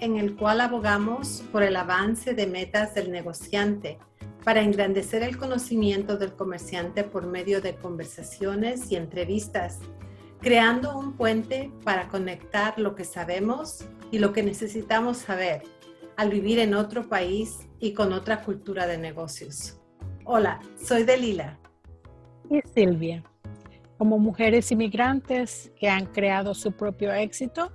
En el cual abogamos por el avance de metas del negociante para engrandecer el conocimiento del comerciante por medio de conversaciones y entrevistas, creando un puente para conectar lo que sabemos y lo que necesitamos saber al vivir en otro país y con otra cultura de negocios. Hola, soy Delila. Y Silvia. Como mujeres inmigrantes que han creado su propio éxito,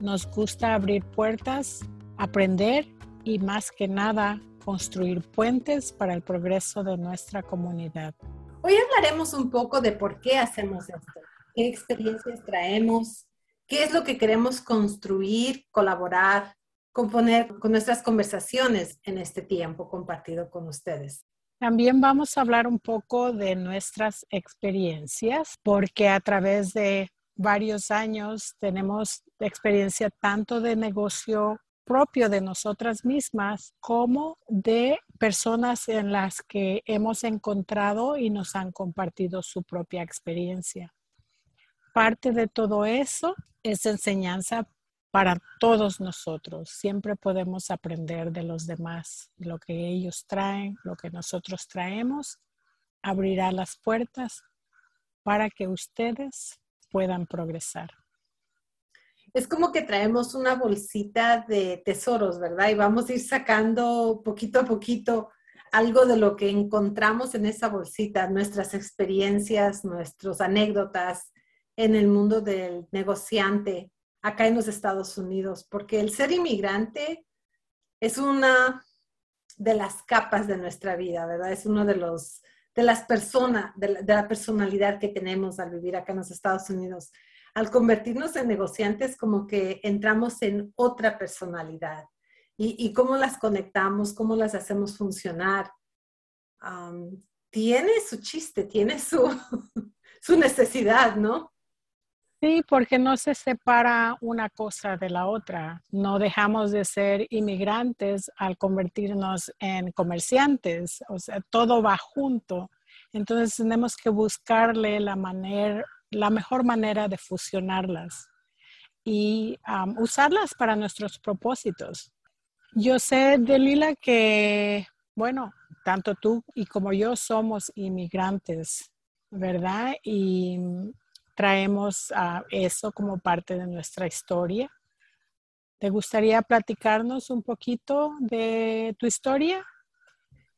nos gusta abrir puertas, aprender y más que nada construir puentes para el progreso de nuestra comunidad. Hoy hablaremos un poco de por qué hacemos esto, qué experiencias traemos, qué es lo que queremos construir, colaborar, componer con nuestras conversaciones en este tiempo compartido con ustedes. También vamos a hablar un poco de nuestras experiencias, porque a través de varios años tenemos experiencia tanto de negocio propio de nosotras mismas como de personas en las que hemos encontrado y nos han compartido su propia experiencia. Parte de todo eso es enseñanza para todos nosotros. Siempre podemos aprender de los demás, lo que ellos traen, lo que nosotros traemos, abrirá las puertas para que ustedes puedan progresar es como que traemos una bolsita de tesoros, ¿verdad? Y vamos a ir sacando poquito a poquito algo de lo que encontramos en esa bolsita, nuestras experiencias, nuestras anécdotas en el mundo del negociante acá en los Estados Unidos, porque el ser inmigrante es una de las capas de nuestra vida, ¿verdad? Es uno de los de las personas, de la, personalidad que tenemos al vivir acá en los Estados Unidos al convertirnos en negociantes, como que entramos en otra personalidad. Y, cómo las conectamos, cómo las hacemos funcionar. tiene su chiste, tiene su, su necesidad, ¿no? Sí, porque no se separa una cosa de la otra. No dejamos de ser inmigrantes al convertirnos en comerciantes. O sea, todo va junto. Entonces tenemos que buscarle la manera, la mejor manera de fusionarlas y usarlas para nuestros propósitos. Yo sé, Delila, que, bueno, tanto tú y como yo somos inmigrantes, ¿verdad? Y traemos eso como parte de nuestra historia. ¿Te gustaría platicarnos un poquito de tu historia?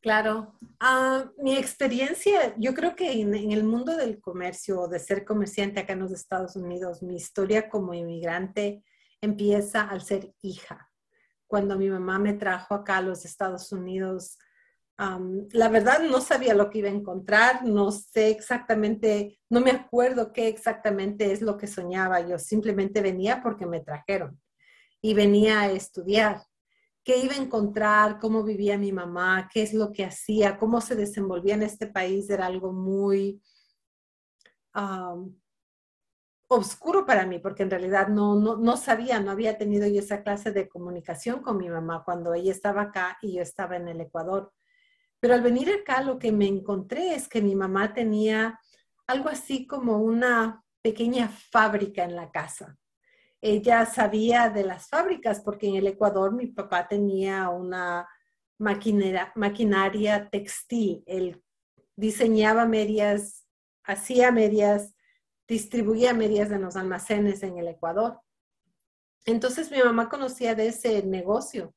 Claro, ah, mi experiencia, yo creo que en, el mundo del comercio de ser comerciante acá en los Estados Unidos, mi historia como inmigrante empieza al ser hija. Cuando mi mamá me trajo acá a los Estados Unidos, la verdad no sabía lo que iba a encontrar, no sé exactamente, no me acuerdo qué exactamente es lo que soñaba. Yo simplemente venía porque me trajeron y venía a estudiar qué iba a encontrar, cómo vivía mi mamá, qué es lo que hacía, cómo se desenvolvía en este país, era algo muy oscuro para mí, porque en realidad no, no, sabía, no había tenido yo esa clase de comunicación con mi mamá cuando ella estaba acá y yo estaba en el Ecuador. Pero al venir acá lo que me encontré es que mi mamá tenía algo así como una pequeña fábrica en la casa ella sabía de las fábricas, porque en el Ecuador mi papá tenía una maquinaria textil. Él diseñaba medias, hacía medias, distribuía medias en los almacenes en el Ecuador. Entonces mi mamá conocía de ese negocio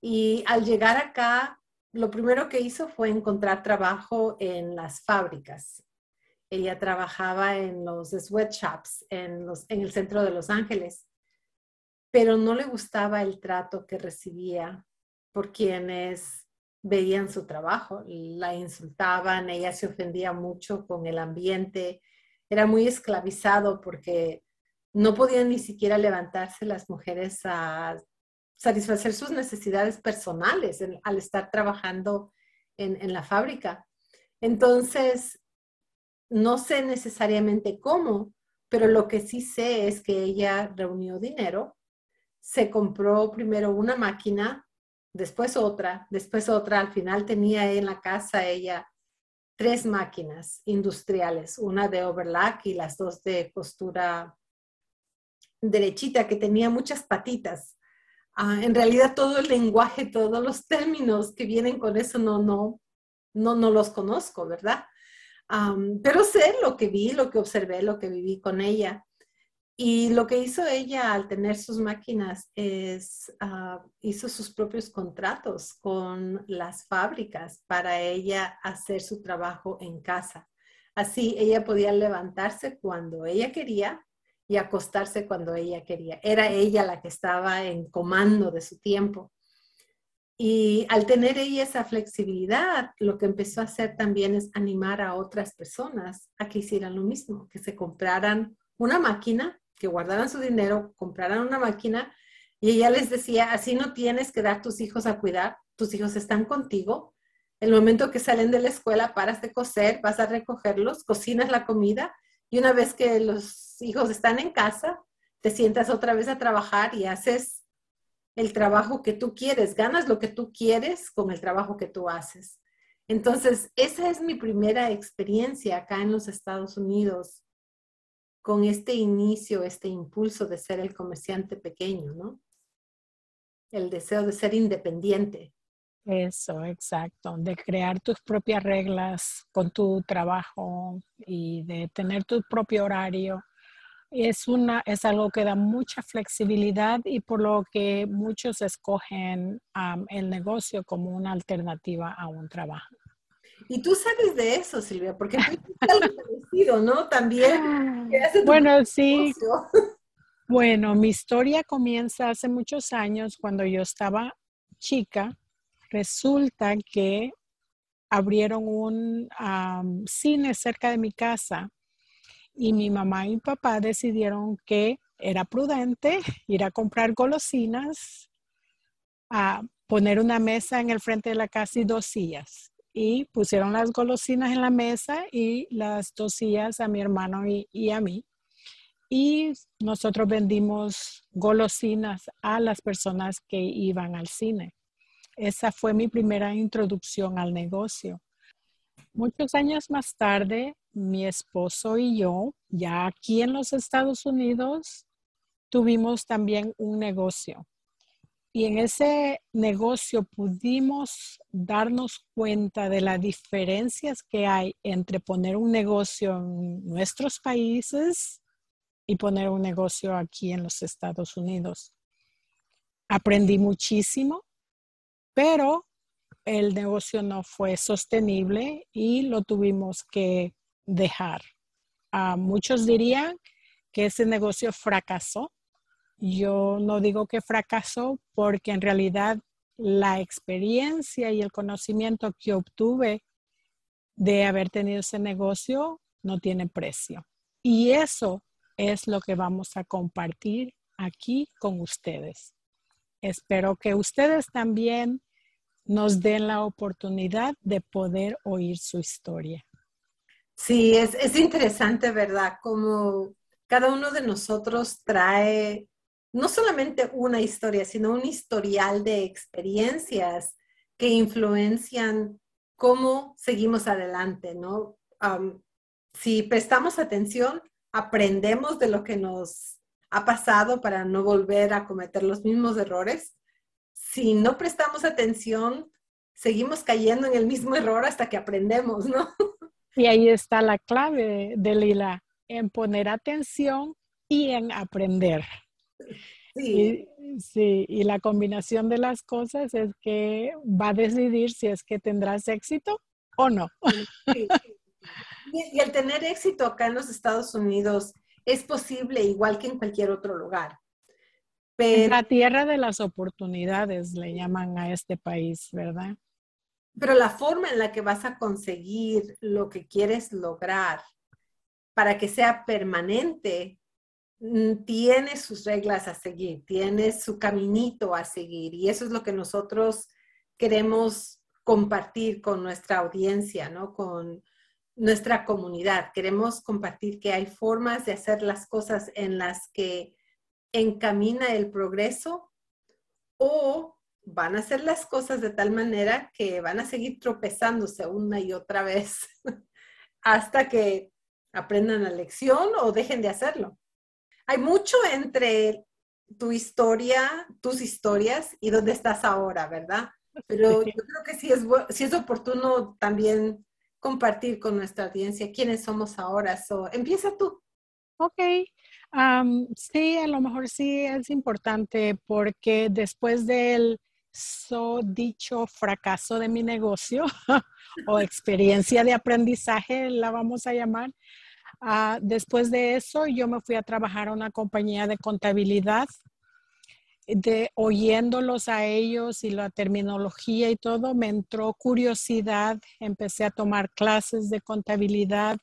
y al llegar acá, lo primero que hizo fue encontrar trabajo en las fábricas. Ella trabajaba en los sweatshops en, el centro de Los Ángeles, pero no le gustaba el trato que recibía por quienes veían su trabajo, la insultaban, ella se ofendía mucho con el ambiente, era muy esclavizado porque no podían ni siquiera levantarse las mujeres a satisfacer sus necesidades personales al estar trabajando en, en la fábrica. Entonces, no sé necesariamente cómo, pero lo que sí sé es que ella reunió dinero, se compró primero una máquina, después otra, después otra, al final tenía en la casa ella tres máquinas industriales, una de overlock y las dos de costura derechita, que tenía muchas patitas. Ah, en realidad todo el lenguaje, todos los términos que vienen con eso no, no, no, no los conozco, ¿verdad? pero sé lo que vi, lo que observé, lo que viví con ella. Y lo que hizo ella al tener sus máquinas es, ah, hizo sus propios contratos con las fábricas para ella hacer su trabajo en casa. Así ella podía levantarse cuando ella quería y acostarse cuando ella quería. Era ella la que estaba en comando de su tiempo. Y al tener ella esa flexibilidad, lo que empezó a hacer también es animar a otras personas a que hicieran lo mismo, que se compraran una máquina que guardaran su dinero, compraran una máquina y ella les decía, así no tienes que dar tus hijos a cuidar, tus hijos están contigo. El momento que salen de la escuela, paras de coser, vas a recogerlos, cocinas la comida y una vez que los hijos están en casa, te sientas otra vez a trabajar y haces el trabajo que tú quieres, ganas lo que tú quieres con el trabajo que tú haces. Entonces, esa es mi primera experiencia acá en los Estados Unidos con este inicio, este impulso de ser el comerciante pequeño, ¿no? El deseo de ser independiente. Eso, exacto, de crear tus propias reglas con tu trabajo y de tener tu propio horario. Es, una, es algo que da mucha flexibilidad y por lo que muchos escogen el negocio como una alternativa a un trabajo. Y tú sabes de eso, Silvia, porque tú algo parecido, ¿no? También. Bueno, sí. Bueno, mi historia comienza hace muchos años cuando yo estaba chica. Resulta que abrieron un cine cerca de mi casa y mi mamá y mi papá decidieron que era prudente ir a comprar golosinas, a poner una mesa en el frente de la casa y dos sillas y pusieron las golosinas en la mesa y las dos sillas a mi hermano y, a mí. Y nosotros vendimos golosinas a las personas que iban al cine. Esa fue mi primera introducción al negocio. Muchos años más tarde, mi esposo y yo, ya aquí en los Estados Unidos, tuvimos también un negocio. Y en ese negocio pudimos darnos cuenta de las diferencias que hay entre poner un negocio en nuestros países y poner un negocio aquí en los Estados Unidos. Aprendí muchísimo, pero el negocio no fue sostenible y lo tuvimos que dejar. Muchos dirían que ese negocio fracasó yo no digo que fracasó porque en realidad la experiencia y el conocimiento que obtuve de haber tenido ese negocio no tiene precio. Y eso es lo que vamos a compartir aquí con ustedes. Espero que ustedes también nos den la oportunidad de poder oír su historia. Sí, es, es interesante, ¿verdad? Como cada uno de nosotros trae no solamente una historia, sino un historial de experiencias que influencian cómo seguimos adelante, ¿no? si prestamos atención, aprendemos de lo que nos ha pasado para no volver a cometer los mismos errores. Si no prestamos atención, seguimos cayendo en el mismo error hasta que aprendemos, ¿no? Y ahí está la clave de Lila, en poner atención y en aprender. Sí. Y, sí, y la combinación de las cosas es que va a decidir si es que tendrás éxito o no. Y, el tener éxito acá en los Estados Unidos es posible igual que en cualquier otro lugar. Pero, la tierra de las oportunidades le llaman a este país, ¿verdad? Pero la forma en la que vas a conseguir lo que quieres lograr para que sea permanente Mm, tiene sus reglas a seguir, tiene su caminito a seguir y eso es lo que nosotros queremos compartir con nuestra audiencia, ¿no? Con nuestra comunidad. Queremos compartir que hay formas de hacer las cosas en las que encamina el progreso o van a hacer las cosas de tal manera que van a seguir tropezándose una y otra vez hasta que aprendan la lección o dejen de hacerlo. hay mucho entre tu historia, tus historias y dónde estás ahora, ¿verdad? Pero yo creo que sí es, sí es oportuno también compartir con nuestra audiencia quiénes somos ahora. So, empieza tú. Ok, sí, a lo mejor sí es importante porque después del so dicho fracaso de mi negocio o experiencia de aprendizaje, la vamos a llamar, ah, después de eso yo me fui a trabajar a una compañía de contabilidad de oyéndolos a ellos y la terminología y todo, me entró curiosidad, empecé a tomar clases de contabilidad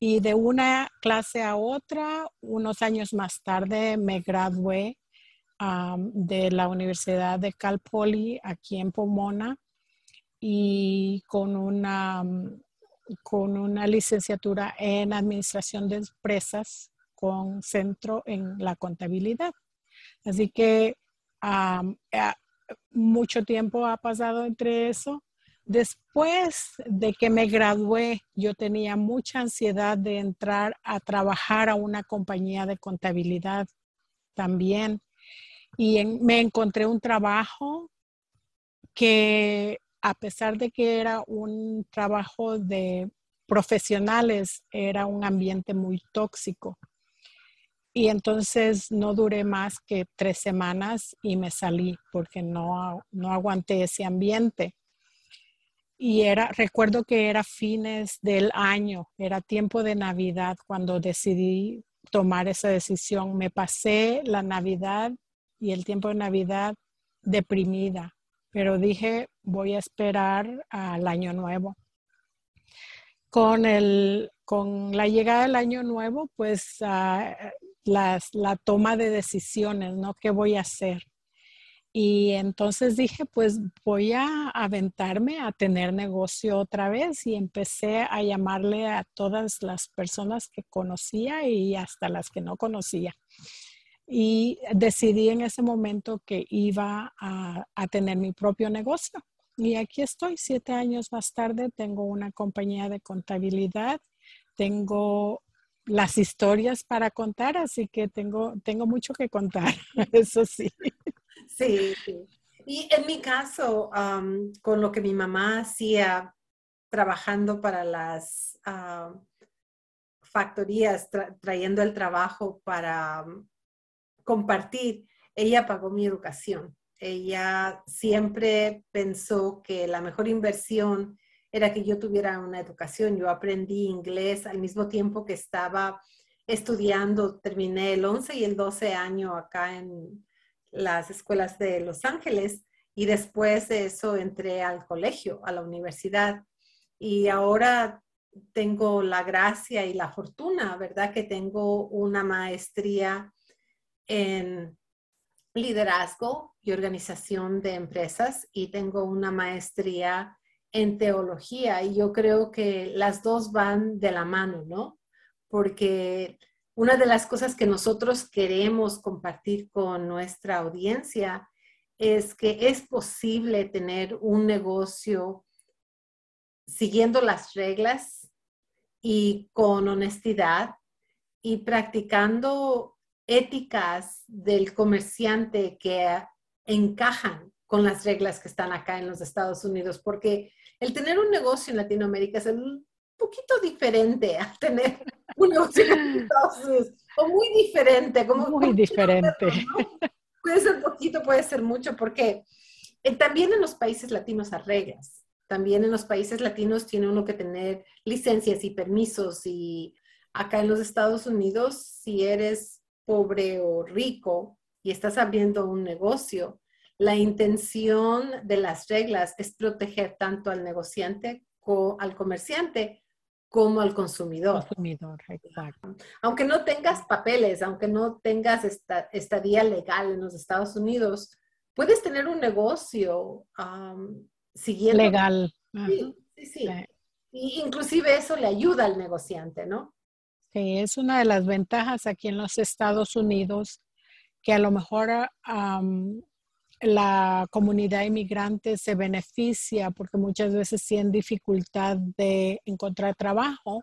y de una clase a otra, unos años más tarde me gradué de la Universidad de Cal Poly aquí en Pomona y con una, con una licenciatura en Administración de Empresas con centro en la contabilidad. Así que mucho tiempo ha pasado entre eso. Después de que me gradué, yo tenía mucha ansiedad de entrar a trabajar a una compañía de contabilidad también. Y me encontré un trabajo que a pesar de que era un trabajo de profesionales, era un ambiente muy tóxico. Y entonces no duré más que tres semanas y me salí porque no, no aguanté ese ambiente. Y era, recuerdo que era fines del año, era tiempo de Navidad cuando decidí tomar esa decisión. Me pasé la Navidad y el tiempo de Navidad deprimida, pero dije, voy a esperar al año nuevo. Con, el, con la llegada del año nuevo, pues ah, la toma de decisiones, ¿no? ¿Qué voy a hacer? Y entonces dije, pues voy a aventarme a tener negocio otra vez y empecé a llamarle a todas las personas que conocía y hasta las que no conocía. Y decidí en ese momento que iba a tener mi propio negocio. Y aquí estoy, siete años más tarde, tengo una compañía de contabilidad, tengo las historias para contar, así que tengo, tengo mucho que contar, eso sí. Sí, Y en mi caso, con lo que mi mamá hacía trabajando para las factorías, trayendo el trabajo para compartir, ella pagó mi educación. Ella siempre pensó que la mejor inversión era que yo tuviera una educación. Yo aprendí inglés al mismo tiempo que estaba estudiando, terminé el 11 y el 12 año acá en las escuelas de Los Ángeles y después de eso entré al colegio, a la universidad. Y ahora tengo la gracia y la fortuna, ¿verdad? Que tengo una maestría en liderazgo y organización de empresas y tengo una maestría en teología y yo creo que las dos van de la mano, ¿no? Porque una de las cosas que nosotros queremos compartir con nuestra audiencia es que es posible tener un negocio siguiendo las reglas y con honestidad y practicando éticas del comerciante que encajan con las reglas que están acá en los Estados Unidos, porque el tener un negocio en Latinoamérica es un poquito diferente a tener un negocio en Estados Unidos, o muy diferente. Como, muy diferente. Puede ser poquito, puede ser mucho, porque eh, también en los países latinos hay reglas. También en los países latinos tiene uno que tener licencias y permisos y acá en los Estados Unidos, si eres pobre o rico y estás abriendo un negocio, la intención de las reglas es proteger tanto al negociante como al comerciante como al consumidor. Consumidor, exacto. Aunque no tengas papeles, aunque no tengas esta, estadía legal en los Estados Unidos, puedes tener un negocio siguiendo. Legal. Sí, sí, sí. Y inclusive eso le ayuda al negociante, ¿no? Sí, es una de las ventajas aquí en los Estados Unidos que a lo mejor la comunidad inmigrante se beneficia porque muchas veces tienen dificultad de encontrar trabajo,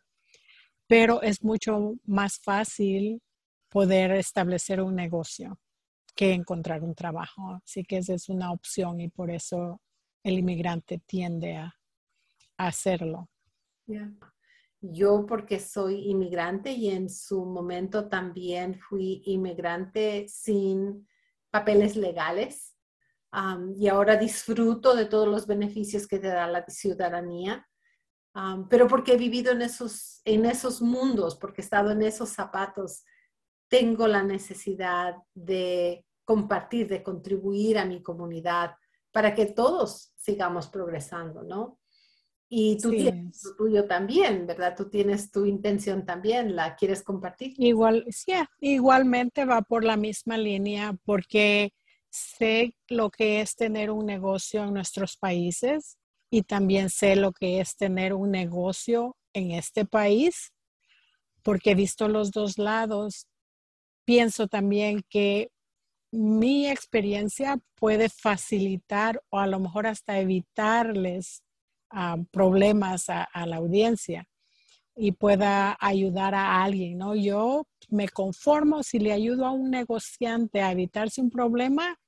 pero es mucho más fácil poder establecer un negocio que encontrar un trabajo. Así que esa es una opción y por eso el inmigrante tiende a, hacerlo. Yo porque soy inmigrante y en su momento también fui inmigrante sin papeles legales y ahora disfruto de todos los beneficios que te da la ciudadanía. pero porque he vivido en esos, en esos mundos, porque he estado en esos zapatos, tengo la necesidad de compartir, de contribuir a mi comunidad para que todos sigamos progresando, ¿no? Y tú tienes lo tuyo también, ¿verdad? Tú tienes tu intención también, ¿la quieres compartir? Igual, sí, igualmente va por la misma línea porque sé lo que es tener un negocio en nuestros países y también sé lo que es tener un negocio en este país porque he visto los dos lados. Pienso también que mi experiencia puede facilitar o a lo mejor hasta evitarles ah, problemas a, la audiencia y pueda ayudar a alguien, ¿no? Yo me conformo si le ayudo a un negociante a evitarse un problema,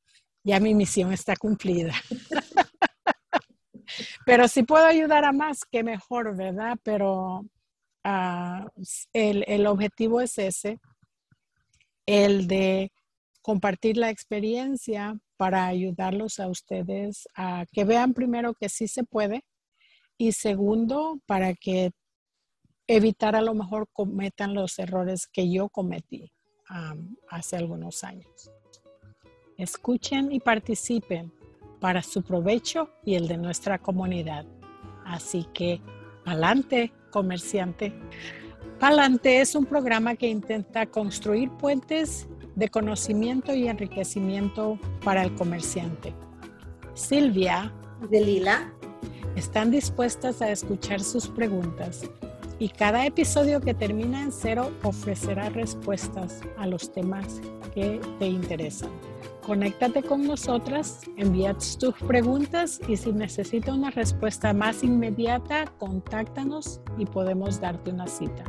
ya mi misión está cumplida. Pero si puedo ayudar a más, qué mejor, ¿verdad? Pero ah, el, el objetivo es ese, el de compartir la experiencia para ayudarlos a ustedes a que vean primero que sí se puede y segundo para que evitar a lo mejor cometan los errores que yo cometí hace algunos años. Escuchen y participen para su provecho y el de nuestra comunidad. Así que, adelante, comerciante. Palante es un programa que intenta construir puentes de conocimiento y enriquecimiento para el comerciante. Silvia. De Lila. Están dispuestas a escuchar sus preguntas y cada episodio que termina en cero ofrecerá respuestas a los temas que te interesan. Conéctate con nosotras, envía tus preguntas y si necesita una respuesta más inmediata, contáctanos y podemos darte una cita.